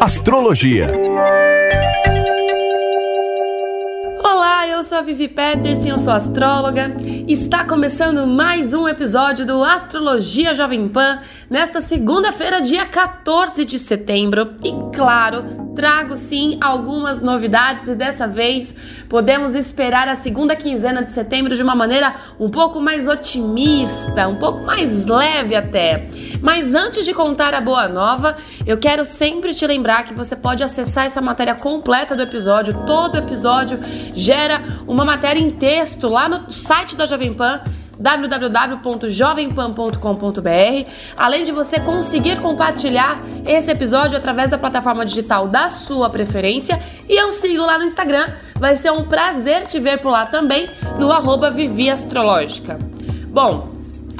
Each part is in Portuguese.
Astrologia. Olá, eu sou a Vivi Peterson, eu sou astróloga. Está começando mais um episódio do Astrologia Jovem Pan nesta segunda-feira, dia 14 de setembro. E claro, trago sim algumas novidades e dessa vez podemos esperar a segunda quinzena de setembro de uma maneira um pouco mais otimista, um pouco mais leve até. Mas antes de contar a boa nova, eu quero sempre te lembrar que você pode acessar essa matéria completa do episódio. Todo episódio gera uma matéria em texto lá no site da Jovem Pan www.jovempan.com.br, além de você conseguir compartilhar esse episódio através da plataforma digital da sua preferência. E eu sigo lá no Instagram, vai ser um prazer te ver por lá também, no arroba Vivi Astrológica. Bom,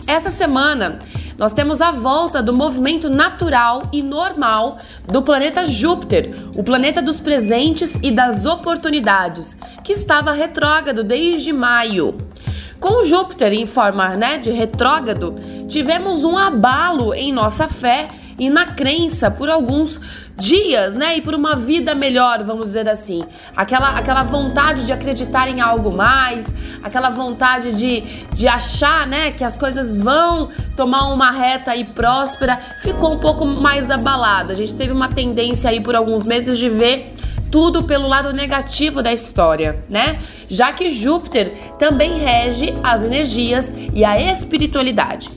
essa semana nós temos a volta do movimento natural e normal do planeta Júpiter, o planeta dos presentes e das oportunidades, que estava retrógrado desde maio. Com Júpiter em forma né, de retrógrado, tivemos um abalo em nossa fé e na crença por alguns dias, né? E por uma vida melhor, vamos dizer assim. Aquela, aquela vontade de acreditar em algo mais, aquela vontade de, de achar, né, que as coisas vão tomar uma reta e próspera, ficou um pouco mais abalada. A gente teve uma tendência aí por alguns meses de ver tudo pelo lado negativo da história, né? Já que Júpiter também rege as energias e a espiritualidade.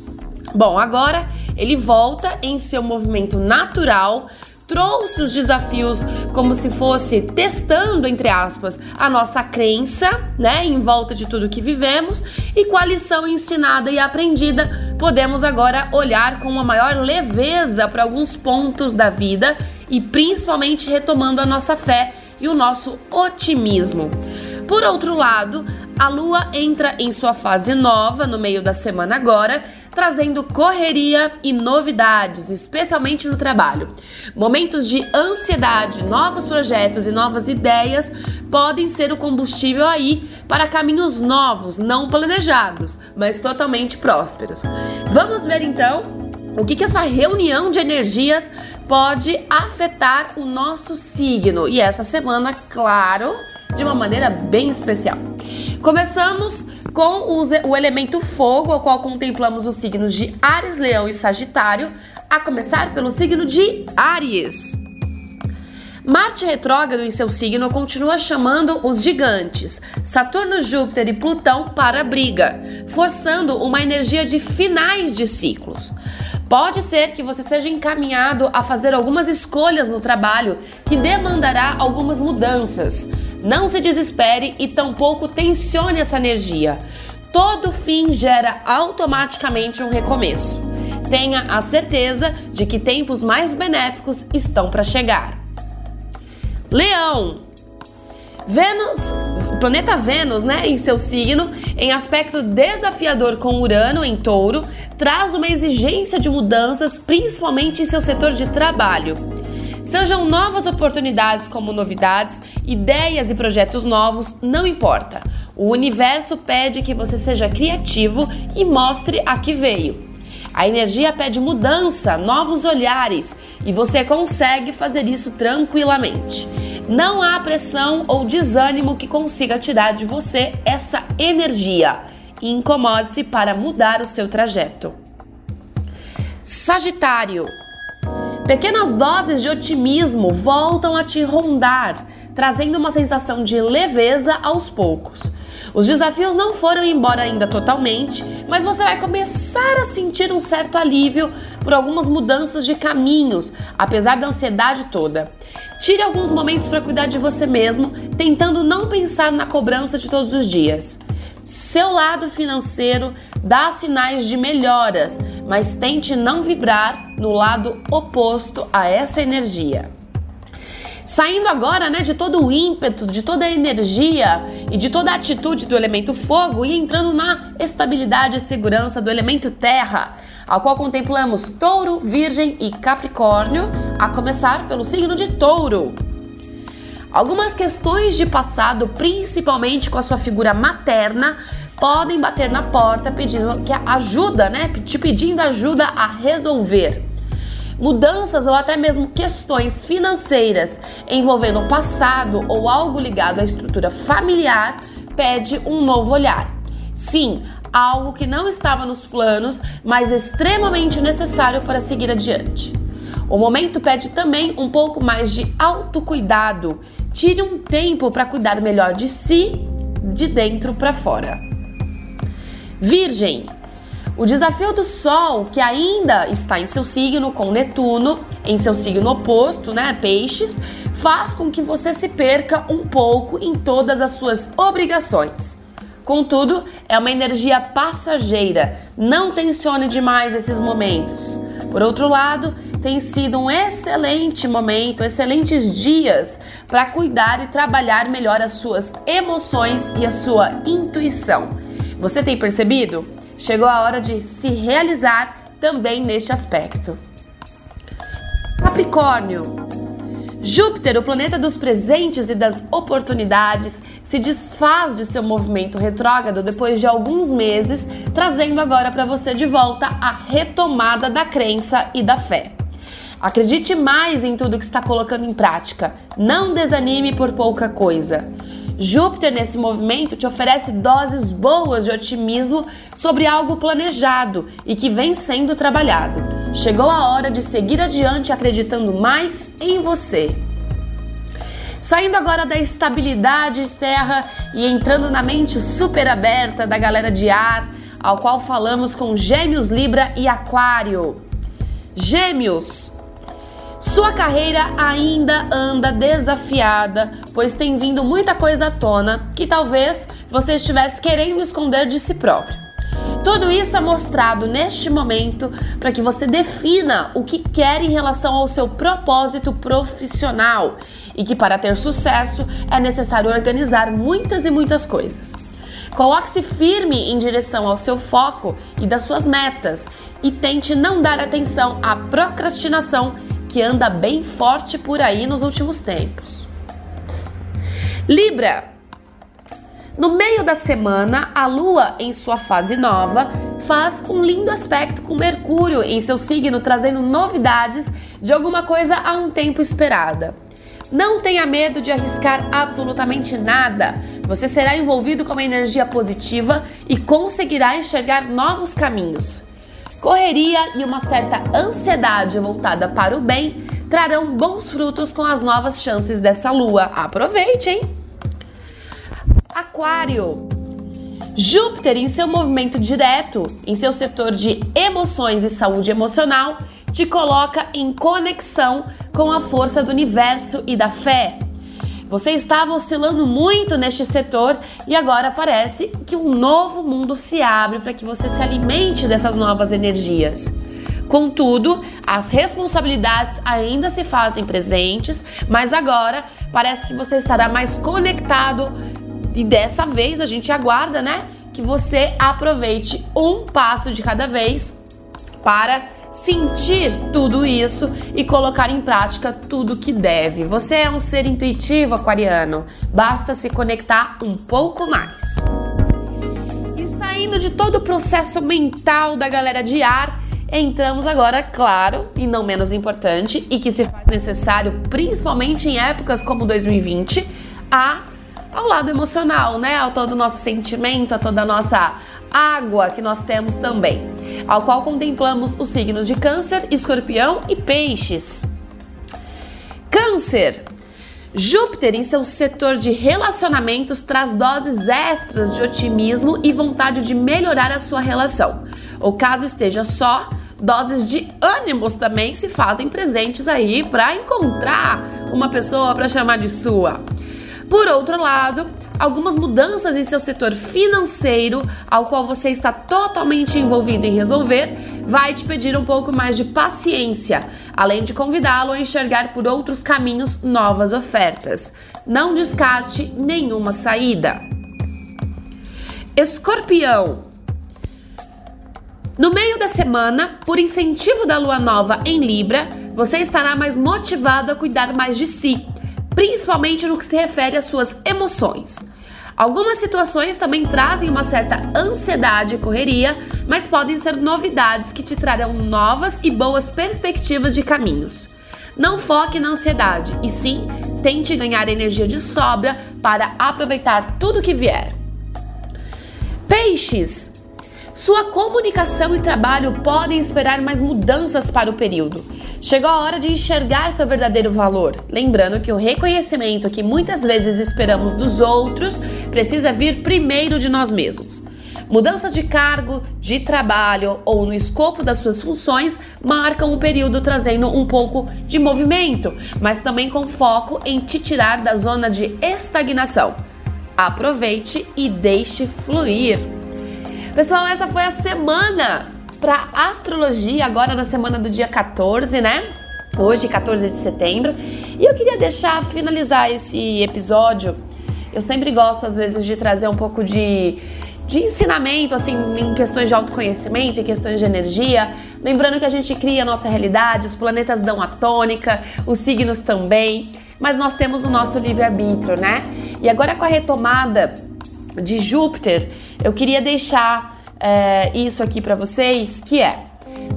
Bom, agora ele volta em seu movimento natural, trouxe os desafios como se fosse testando, entre aspas, a nossa crença, né, em volta de tudo que vivemos, e com a lição ensinada e aprendida, podemos agora olhar com uma maior leveza para alguns pontos da vida e principalmente retomando a nossa fé e o nosso otimismo. Por outro lado, a lua entra em sua fase nova no meio da semana agora, trazendo correria e novidades, especialmente no trabalho. Momentos de ansiedade, novos projetos e novas ideias podem ser o combustível aí para caminhos novos, não planejados, mas totalmente prósperos. Vamos ver então o que, que essa reunião de energias pode afetar o nosso signo. E essa semana, claro, de uma maneira bem especial. Começamos com o elemento fogo, ao qual contemplamos os signos de Ares, Leão e Sagitário, a começar pelo signo de Ares. Marte retrógrado em seu signo continua chamando os gigantes, Saturno, Júpiter e Plutão para a briga, forçando uma energia de finais de ciclos. Pode ser que você seja encaminhado a fazer algumas escolhas no trabalho que demandará algumas mudanças. Não se desespere e tampouco tensione essa energia. Todo fim gera automaticamente um recomeço. Tenha a certeza de que tempos mais benéficos estão para chegar. Leão. Vênus, o planeta Vênus, né, em seu signo, em aspecto desafiador com Urano em Touro, traz uma exigência de mudanças, principalmente em seu setor de trabalho. Sejam novas oportunidades como novidades, ideias e projetos novos, não importa. O universo pede que você seja criativo e mostre a que veio. A energia pede mudança, novos olhares e você consegue fazer isso tranquilamente. Não há pressão ou desânimo que consiga tirar de você essa energia. Incomode-se para mudar o seu trajeto. Sagitário. Pequenas doses de otimismo voltam a te rondar, trazendo uma sensação de leveza aos poucos. Os desafios não foram embora ainda totalmente, mas você vai começar a sentir um certo alívio por algumas mudanças de caminhos, apesar da ansiedade toda. Tire alguns momentos para cuidar de você mesmo, tentando não pensar na cobrança de todos os dias. Seu lado financeiro dá sinais de melhoras, mas tente não vibrar no lado oposto a essa energia. Saindo agora, né, de todo o ímpeto, de toda a energia e de toda a atitude do elemento fogo e entrando na estabilidade e segurança do elemento terra, ao qual contemplamos Touro, Virgem e Capricórnio, a começar pelo signo de Touro. Algumas questões de passado, principalmente com a sua figura materna, podem bater na porta pedindo que ajuda, né? Te pedindo ajuda a resolver. Mudanças ou até mesmo questões financeiras envolvendo o passado ou algo ligado à estrutura familiar pede um novo olhar. Sim, algo que não estava nos planos, mas extremamente necessário para seguir adiante. O momento pede também um pouco mais de autocuidado. Tire um tempo para cuidar melhor de si, de dentro para fora. Virgem, o desafio do Sol, que ainda está em seu signo com Netuno, em seu signo oposto, né, Peixes, faz com que você se perca um pouco em todas as suas obrigações. Contudo, é uma energia passageira. Não tensione demais esses momentos. Por outro lado, tem sido um excelente momento, excelentes dias para cuidar e trabalhar melhor as suas emoções e a sua intuição. Você tem percebido? Chegou a hora de se realizar também neste aspecto. Capricórnio. Júpiter, o planeta dos presentes e das oportunidades, se desfaz de seu movimento retrógrado depois de alguns meses, trazendo agora para você de volta a retomada da crença e da fé. Acredite mais em tudo que está colocando em prática. Não desanime por pouca coisa. Júpiter, nesse movimento, te oferece doses boas de otimismo sobre algo planejado e que vem sendo trabalhado. Chegou a hora de seguir adiante acreditando mais em você. Saindo agora da estabilidade terra e entrando na mente super aberta da galera de ar, ao qual falamos com Gêmeos, Libra e Aquário. Gêmeos, sua carreira ainda anda desafiada, pois tem vindo muita coisa à tona que talvez você estivesse querendo esconder de si próprio. Tudo isso é mostrado neste momento para que você defina o que quer em relação ao seu propósito profissional e que para ter sucesso é necessário organizar muitas e muitas coisas. Coloque-se firme em direção ao seu foco e das suas metas e tente não dar atenção à procrastinação que anda bem forte por aí nos últimos tempos. Libra. No meio da semana, a Lua, em sua fase nova, faz um lindo aspecto com Mercúrio em seu signo, trazendo novidades de alguma coisa há um tempo esperada. Não tenha medo de arriscar absolutamente nada. Você será envolvido com uma energia positiva e conseguirá enxergar novos caminhos. Correria e uma certa ansiedade voltada para o bem trarão bons frutos com as novas chances dessa lua. Aproveite, hein? Aquário. Júpiter, em seu movimento direto, em seu setor de emoções e saúde emocional, te coloca em conexão com a força do universo e da fé. Você estava oscilando muito neste setor e agora parece que um novo mundo se abre para que você se alimente dessas novas energias. Contudo, as responsabilidades ainda se fazem presentes, mas agora parece que você estará mais conectado e dessa vez a gente aguarda, né, que você aproveite um passo de cada vez para sentir tudo isso e colocar em prática tudo que deve. Você é um ser intuitivo, aquariano. Basta se conectar um pouco mais. E saindo de todo o processo mental da galera de ar, entramos agora, claro, e não menos importante, e que se faz necessário principalmente em épocas como 2020, a ao lado emocional, né? Ao todo o nosso sentimento, a toda a nossa água que nós temos também, ao qual contemplamos os signos de Câncer, Escorpião e Peixes. Câncer. Júpiter, em seu setor de relacionamentos, traz doses extras de otimismo e vontade de melhorar a sua relação. Ou caso esteja só, doses de ânimos também se fazem presentes aí para encontrar uma pessoa para chamar de sua. Por outro lado, algumas mudanças em seu setor financeiro, ao qual você está totalmente envolvido em resolver, vai te pedir um pouco mais de paciência, além de convidá-lo a enxergar por outros caminhos novas ofertas. Não descarte nenhuma saída. Escorpião. No meio da semana, por incentivo da lua nova em Libra, você estará mais motivado a cuidar mais de si, principalmente no que se refere às suas emoções. Algumas situações também trazem uma certa ansiedade e correria, mas podem ser novidades que te trarão novas e boas perspectivas de caminhos. Não foque na ansiedade, e sim tente ganhar energia de sobra para aproveitar tudo que vier. Peixes, sua comunicação e trabalho podem esperar mais mudanças para o período. Chegou a hora de enxergar seu verdadeiro valor. Lembrando que o reconhecimento que muitas vezes esperamos dos outros precisa vir primeiro de nós mesmos. Mudanças de cargo, de trabalho ou no escopo das suas funções marcam o período trazendo um pouco de movimento, mas também com foco em te tirar da zona de estagnação. Aproveite e deixe fluir. Pessoal, essa foi a semana para astrologia, agora na semana do dia 14, né? Hoje, 14 de setembro. E eu queria deixar, finalizar esse episódio. Eu sempre gosto, às vezes, de trazer um pouco de, de ensinamento, assim, em questões de autoconhecimento, em questões de energia. Lembrando que a gente cria a nossa realidade, os planetas dão a tônica, os signos também, mas nós temos o nosso livre-arbítrio, né? E agora com a retomada de Júpiter, eu queria deixar é, isso aqui para vocês, que é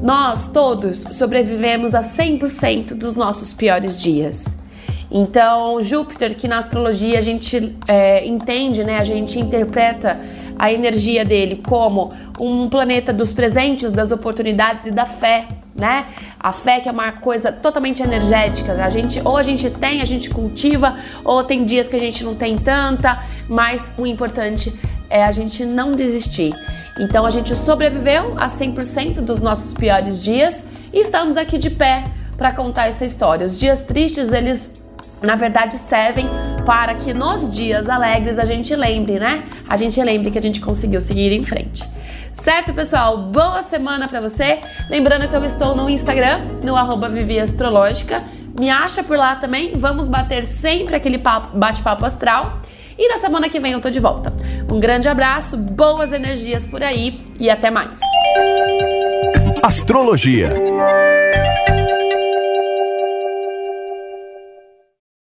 nós todos sobrevivemos a 100% dos nossos piores dias. Então, Júpiter, que na astrologia a gente é, entende, né, a gente interpreta a energia dele como um planeta dos presentes, das oportunidades e da fé, né? A fé que é uma coisa totalmente energética. A gente ou a gente tem, a gente cultiva, ou tem dias que a gente não tem tanta, mas o importante é a gente não desistir. Então a gente sobreviveu a 100% dos nossos piores dias e estamos aqui de pé para contar essa história. Os dias tristes, eles na verdade servem para que nos dias alegres a gente lembre, né? A gente lembre que a gente conseguiu seguir em frente. Certo, pessoal? Boa semana para você. Lembrando que eu estou no Instagram, no arroba Vivi Astrológica. Me acha por lá também. Vamos bater sempre aquele bate-papo astral. E na semana que vem eu tô de volta. Um grande abraço, boas energias por aí e até mais. Astrologia